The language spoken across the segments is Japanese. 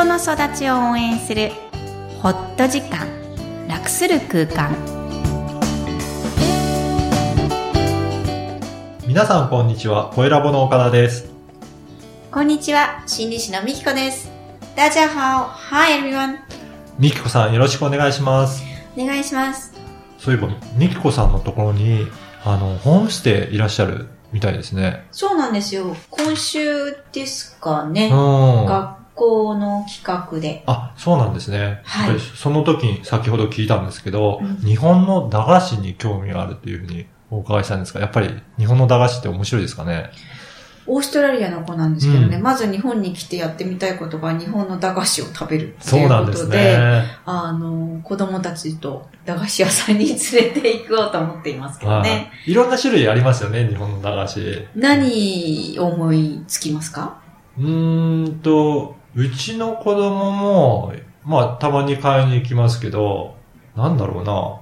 人の育ちを応援するホット時間楽する空間。皆さんこんにちは、声ラボの岡田です。こんにちは。心理師のみきこです。大家好 Hi everyone みきこさんよろしくお願いします。お願いします。そういえば、みきこさんのところに、あの、ホームステイいらっしゃるみたいですね。そうなんですよ。今週ですかね。うん。学校であ、そうなんですね。はいその時に先ほど聞いたんですけど、うん日本の駄菓子に興味があるというふうにお伺いしたんですが、やっぱり日本の駄菓子って面白いですかね？オーストラリアの子なんですけどね、うんまず日本に来てやってみたいことが日本の駄菓子を食べるってそいううなんですことで、ね。あの、子供たちと駄菓子屋さんに連れて行こうと思っていますけどね。はい。いろんな種類ありますよね、日本の駄菓子。何思いつきますか？うーんと、うちの子供も、まあ、たまに買いに行きますけど、なんだろうな。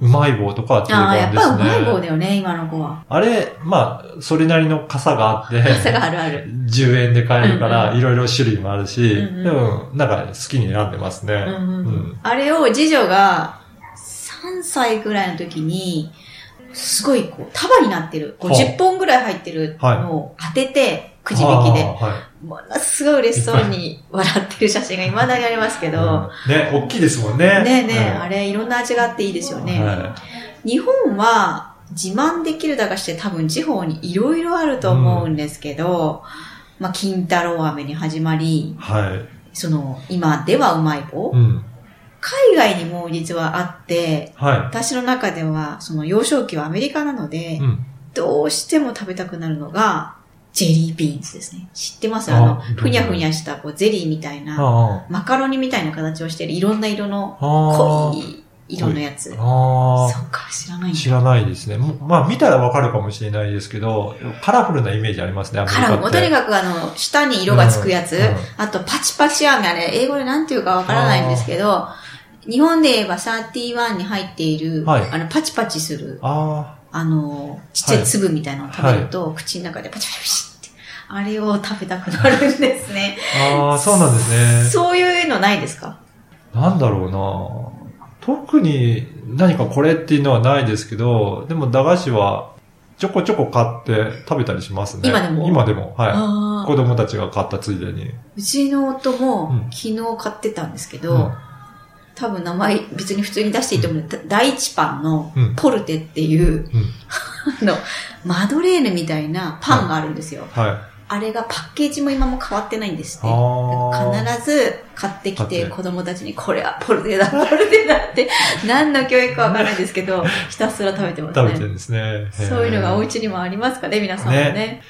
うまい棒とかは定ああ、やっ。ぱうまい棒だよね、今の子は。あれ、まあ、それなりの傘があって、傘があるある。10円で買えるかうんら、いろいろ種類もあるし、うんうんでも、なんか好きに選んでますね。うんうんうんあれを次女が3歳ぐらいの時に、すごいこう束になってる、こうはあ10本ぐらい入ってるのを当てて、くじ引きで、はいものすごい嬉しそうに笑ってる写真が未だにありますけど、うんね、大きいですもんね。ねえねえ、うんあれいろんな味があっていいですよね。は日本は自慢できる駄菓子って多分地方にいろいろあると思うんですけど、まあ、金太郎飴に始まりい。、はい。その、今ではうまい棒、うん。海外にも実はあって、は私の中では、その幼少期はアメリカなので、い。うん。どうしても食べたくなるのが、ジェリービーンズですね。知ってます？ああの、ふにゃふにゃしたこうゼリーみたいな、あマカロニみたいな形をしてるいろんな色の。濃い色のやつ。そっああ。か、知らない知らないですね。もまあ見たらわかるかもしれないですけど、カラフルなイメージありますね、アメリカラフル。もカって。うとにかくあの、下に色がつくやつ、うんうんあとパチパチ飴、あれ、英語でなんていうかわからないんですけど、日本で言えば31に入っている、はいあの、パチパチする、ああの、ちっちゃい粒みたいなのを食べると、口の中でパチパチパチって、あれを食べたくなるんですね。あ。ああ、そうなんですね。そういうのないですか？なんだろうな特に何かこれっていうのはないですけど、でも駄菓子はちょこちょこ買って食べたりしますね。今でも？今でも。はあい。子供たちが買ったついでに。うちの夫もうん昨日買ってたんですけど、うん多分名前別に普通に出していいと思う。第一パンのうんポルテっていう、うん。あの、マドレーヌみたいなパンがあるんですよ。はい。あれがパッケージも今も変わってないんですって。必ず買ってきてて子供たちにこれはポルテだ、ポルテだって、何の教育かわからないですけど、ひたすら食べてますね。食べてるんですね。そういうのがお家にもありますかね、皆さんもね。ね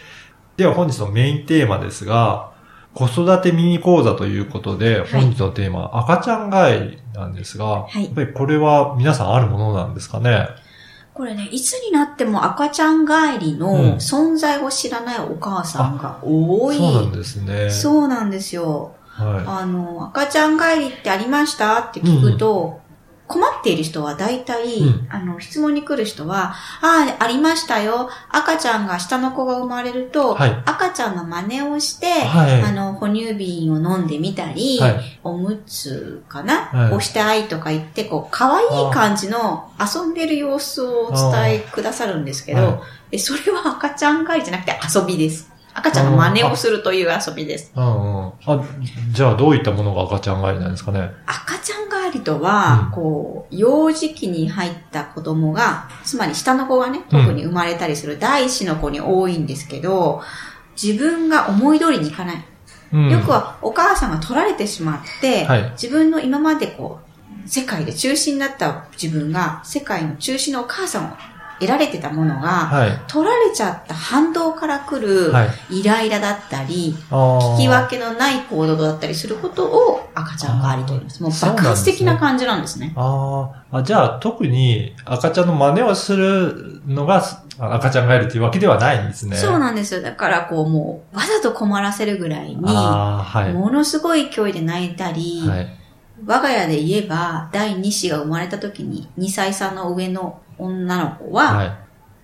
では本日のメインテーマですが、子育てミニ講座ということで、い。本日のテーマは赤ちゃん帰りなんですが、はい。やっぱりこれは皆さんあるものなんですかね？これね、いつになっても赤ちゃん帰りうん。の存在を知らないお母さんが多い。そうなんですね。そうなんですよ。はあの、赤ちゃん帰りってありました？って聞くと、困っている人は大体、うん。あの、質問に来る人は、ああ、ありましたよ。赤ちゃんが、下の子が生まれると、はい。赤ちゃんの真似をして、はい。あの、哺乳瓶を飲んでみたり、はい。おむつかな、はい。押してあいとか言って、こう、可愛い感じの遊んでる様子をお伝えくださるんですけど、それは赤ちゃん帰りじゃなくて遊びです。赤ちゃんの真似をするという遊びです。うんうん。あ、じゃあどういったものが赤ちゃん帰りなんですかね？赤ちゃん帰りとは、うんこう、幼児期に入った子供が、つまり下の子がね、特に生まれたりする第一子の子に多いんですけど、自分が思い通りにいかない。うん。よくはお母さんが取られてしまって、はい自分の今までこう、世界で中心になった自分が、世界の中心のお母さんを得られてたものが、はい。取られちゃった反動から来るはい。イライラだったり、あー聞き分けのない行動だったりすることを赤ちゃん代わりと言います。もう爆発的な感じなんですね。あーあ、じゃあ特に赤ちゃんの真似をするのがあ赤ちゃんがいるっていうわけではないんですね。そうなんですよ。だからこうもう、わざと困らせるぐらいに、ああ、はい。ものすごい勢いで泣いたり、はい。我が家で言えば、第2子が生まれた時に2歳差の上の女の子は、はい。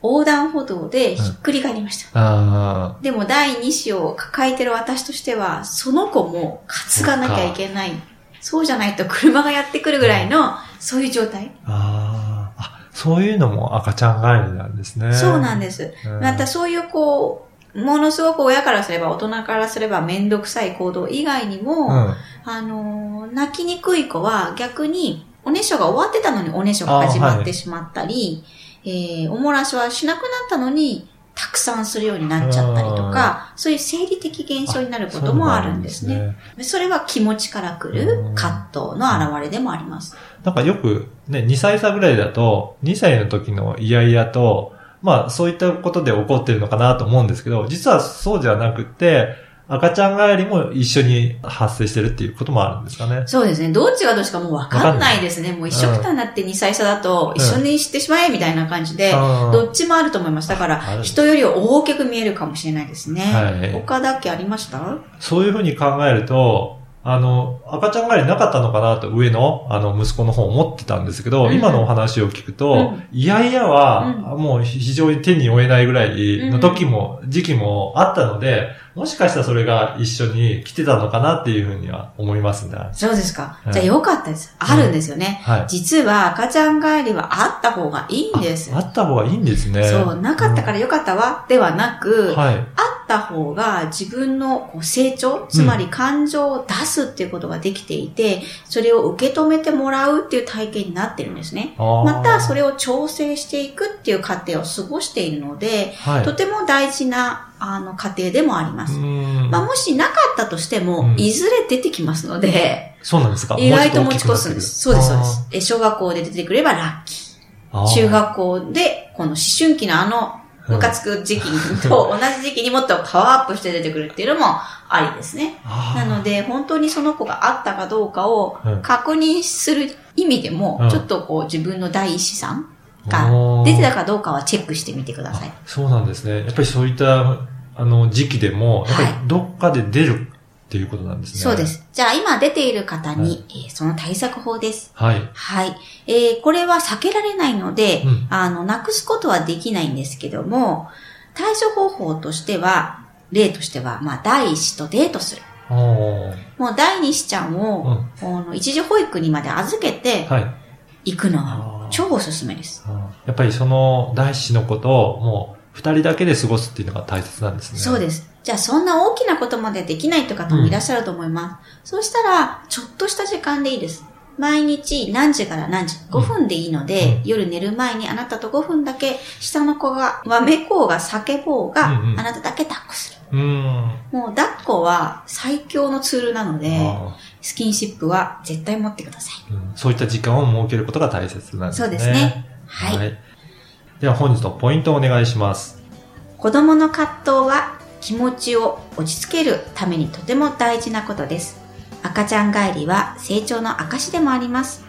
横断歩道でひっくり返りました。あでも第2子を抱えてる私としては、その子も担がなきゃいけない。そうじゃないと車がやってくるぐらいの、そういう状態。あーあ。そういうのも赤ちゃん帰りなんですね。そうなんです。うんまたそういうこう、ものすごく親からすれば、大人からすればめんどくさい行動以外にも、うん。あのー泣きにくい子は逆に、おねしょが終わってたのにおねしょが始まってしまったり、えー、おもらしはしなくなったのに、たくさんするようになっちゃったりとか、そういう生理的現象になることもあるんですね。それは気持ちから来る葛藤の表れでもあります。なんかよくね、2歳差ぐらいだと、2歳の時のイヤイヤと、まあそういったことで起こってるのかなと思うんですけど、実はそうじゃなくて、赤ちゃん帰りも一緒に発生してるっていうこともあるんですかね。そうですね。どっちがどっちかもうわかんないですね。もう一緒くたになって2歳差だと、一緒にしてしまえみたいな感じで、うんどっちもあると思います。だから人より大きく見えるかもしれないですね。はい他だけありました？そういうふうに考えると、あの、赤ちゃん帰りなかったのかなと上の、あの、息子の方思ってたんですけど、うん今のお話を聞くと、うんいやいやは、うもう非常に手に負えないぐらいの時も、時期もあったので、もしかしたらそれが一緒に来てたのかなっていうふうには思いますね。そうですか。はいじゃあよかったです。あるんですよね。はい。実は赤ちゃん帰りはあった方がいいんです。ああった方がいいんですね。そう、なかったからよかったわ、ではなく、はい。あった方が自分のこう成長、つまり感情を出すっていうことができていて、それを受け止めてもらうっていう体験になってるんですね。ままた、それを調整していくっていう過程を過ごしているので、はい。とても大事な、あの、過程でもあります。うんまあ、もしなかったとしても、うんいずれ出てきますので、そうなんですか？意外と持ち越すんです。そうです、そうです。え小学校で出てくればラッキー中学校で、この思春期のあの、ムカつく時期と同じ時期にもっとパワーアップして出てくるっていうのもありですね。なので、本当にその子があったかどうかをうん。確認する意味でも、うん。ちょっとこう自分の第一子さんおがー。出てたかどうかはチェックしてみてください。そうなんですね。やっぱりそういった、あの、時期でも、やっぱりはい。どっかで出るっていうことなんですね。そうで。す。じゃあ今出ている方に、はいえーその対策法です。はい。はい。えーこれは避けられないので、うんあの、なくすことはできないんですけども、対処方法としては、例としては、まあ、第一子とデートする。もう第二子ちゃんを、あの一時保育にまで預けてはい。行くのあはー超おすすめです。やっぱりその第一子のことをもう二人だけで過ごすっていうのが大切なんですね。そうです。じゃあそんな大きなことまでできないという方もいらっしゃると思います。そうしたら、ちょっとした時間でいいです。毎日何時から何時、5分でいいので、うん夜寝る前にあなたと5分だけ下の子が、わめこうが叫ぼうが、うんうんあなただけ抱っこする。うーん。もう抱っこは最強のツールなので、あスキンシップは絶対持ってください。ーうんそういった時間を設けることが大切なんですね。そうですね。はい。では本日のポイントをお願いします。子供の葛藤は気持ちを落ち着けるためにとても大事なことです。赤ちゃん帰りは成長の証でもあります。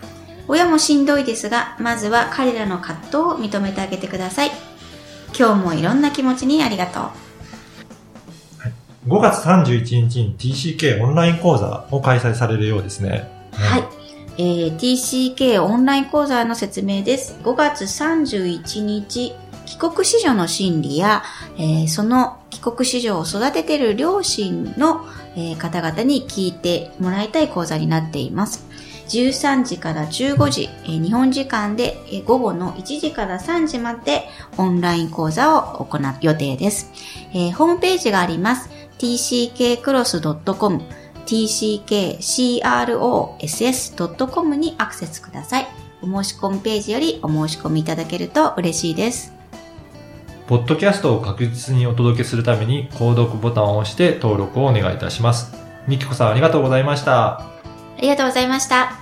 親もしんどいですが、まずは彼らの葛藤を認めてあげてください。今日もいろんな気持ちにありがとう。5月31日に TCK オンライン講座を開催されるようですね。はい。えー TCK オンライン講座の説明です。5月31日、帰国子女の心理や、えーその帰国子女を育てている両親の、えー方々に聞いてもらいたい講座になっています。13時から15時、えー日本時間で、えー午後の1時から3時までオンライン講座を行う予定です。えーホームページがあります。tckcross.com tckcross.com にアクセスください。お申し込みページよりお申し込みいただけると嬉しいです。ポッドキャストを確実にお届けするために、購読ボタンを押して登録をお願いいたします。みきこさんありがとうございました。ありがとうございました。